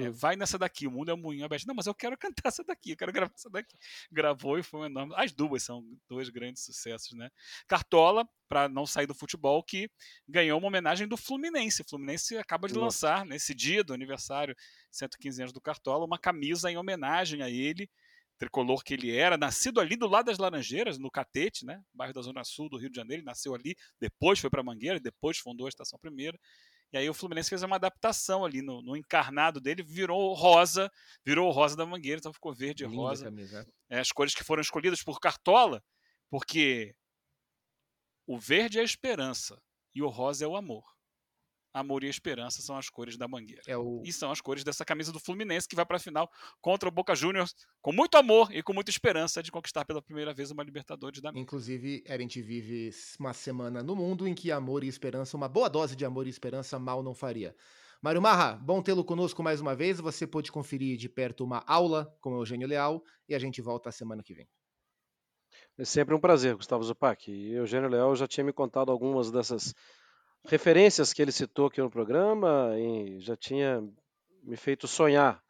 É, vai nessa daqui, o mundo é um moinho aberto. Não, mas eu quero cantar essa daqui, eu quero gravar essa daqui. Gravou e foi um enorme. As duas são dois grandes sucessos, né? Cartola, para não sair do futebol, que ganhou uma homenagem do Fluminense. O Fluminense acaba de lançar, nesse dia do aniversário, 115 anos do Cartola, uma camisa em homenagem a ele tricolor que ele era, nascido ali do lado das Laranjeiras, no Catete, né, bairro da Zona Sul do Rio de Janeiro, ele nasceu ali, depois foi para Mangueira, depois fundou a Estação Primeira, e aí o Fluminense fez uma adaptação ali no, no encarnado dele, virou rosa, virou rosa da mangueira, então ficou verde e rosa. Camisa. É, as cores que foram escolhidas por Cartola, porque o verde é a esperança e o rosa é o amor amor e esperança são as cores da Mangueira. É o... E são as cores dessa camisa do Fluminense que vai para a final contra o Boca Juniors com muito amor e com muita esperança de conquistar pela primeira vez uma Libertadores da América. Inclusive, a gente vive uma semana no mundo em que amor e esperança, uma boa dose de amor e esperança mal não faria. Mário Marra, bom tê-lo conosco mais uma vez. Você pôde conferir de perto uma aula com o Eugênio Leal e a gente volta a semana que vem. É sempre um prazer, Gustavo Zupac. E Eugênio Leal já tinha me contado algumas dessas referências que ele citou aqui no programa e já tinha me feito sonhar.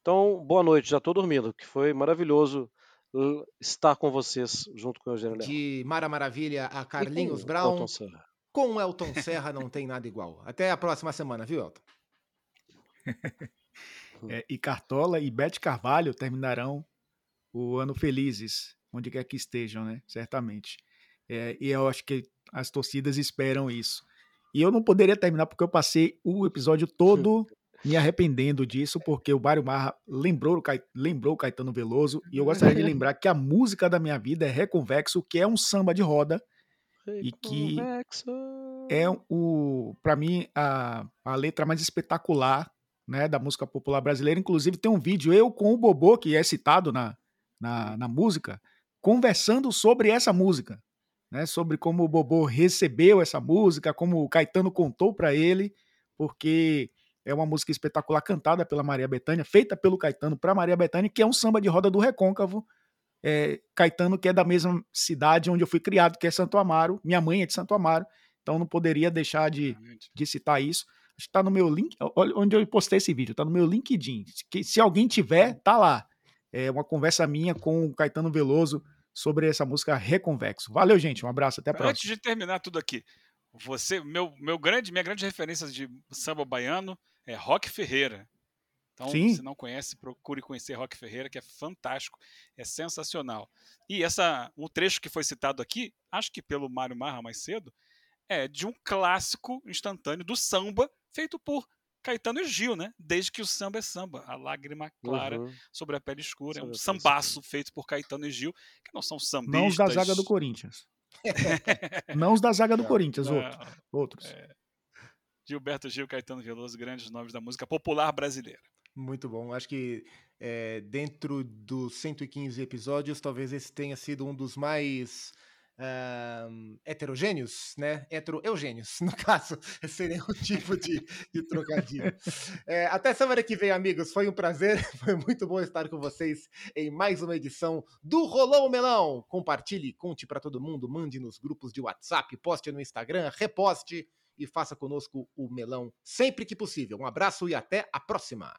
Então, boa noite, já estou dormindo, que foi maravilhoso estar com vocês junto com o Eugênio Leão. De Mara Maravilha a Carlinhos Brown. Elton Serra. Com Elton Serra não tem nada igual. Até a próxima semana, viu, Elton? é, e Cartola e Bete Carvalho terminarão o ano felizes, onde quer que estejam, né? Certamente. É, e eu acho que as torcidas esperam isso. E eu não poderia terminar porque eu passei o episódio todo me arrependendo disso, porque o Mário Marra lembrou, lembrou o Caetano Veloso, e eu gostaria de lembrar que a música da minha vida é Reconvexo, que é um samba de roda, e que é o, para mim, a, a letra mais espetacular né, da música popular brasileira. Inclusive, tem um vídeo, eu com o Bobô, que é citado na, na, na música, conversando sobre essa música. Né, sobre como o Bobô recebeu essa música, como o Caetano contou para ele, porque é uma música espetacular cantada pela Maria Bethânia, feita pelo Caetano para Maria Bethânia, que é um samba de roda do Recôncavo. É, Caetano, que é da mesma cidade onde eu fui criado, que é Santo Amaro. Minha mãe é de Santo Amaro, então não poderia deixar de, de citar isso. Acho que está no meu link, olha onde eu postei esse vídeo, está no meu LinkedIn. Que, se alguém tiver, tá lá. É uma conversa minha com o Caetano Veloso sobre essa música Reconvexo. Valeu, gente. Um abraço, até a próxima. Antes de terminar tudo aqui, você, meu, meu grande, minha grande referência de samba baiano é Rock Ferreira. Então, Sim. se não conhece, procure conhecer Rock Ferreira, que é fantástico, é sensacional. E essa, o trecho que foi citado aqui, acho que pelo Mário Marra mais cedo, é de um clássico instantâneo do samba feito por Caetano e Gil, né? Desde que o samba é samba, a lágrima clara Uhum. sobre a pele escura, é um sambaço feito por Caetano e Gil, que não são sambistas. Não os da zaga do Corinthians. Não os da zaga do. Corinthians, Não, outros. outros. É. Gilberto Gil, Caetano Veloso, grandes nomes da música popular brasileira. Muito bom. Acho que é, dentro dos 115 episódios, talvez esse tenha sido um dos mais ah, heterogêneos, né? Hetero-eugênios, no caso. Seria um tipo de, de trocadilho. É, até semana que vem, amigos. Foi um prazer. Foi muito bom estar com vocês em mais uma edição do Rolou Melão. Compartilhe, conte para todo mundo, mande nos grupos de WhatsApp, poste no Instagram, reposte e faça conosco o melão sempre que possível. Um abraço e até a próxima!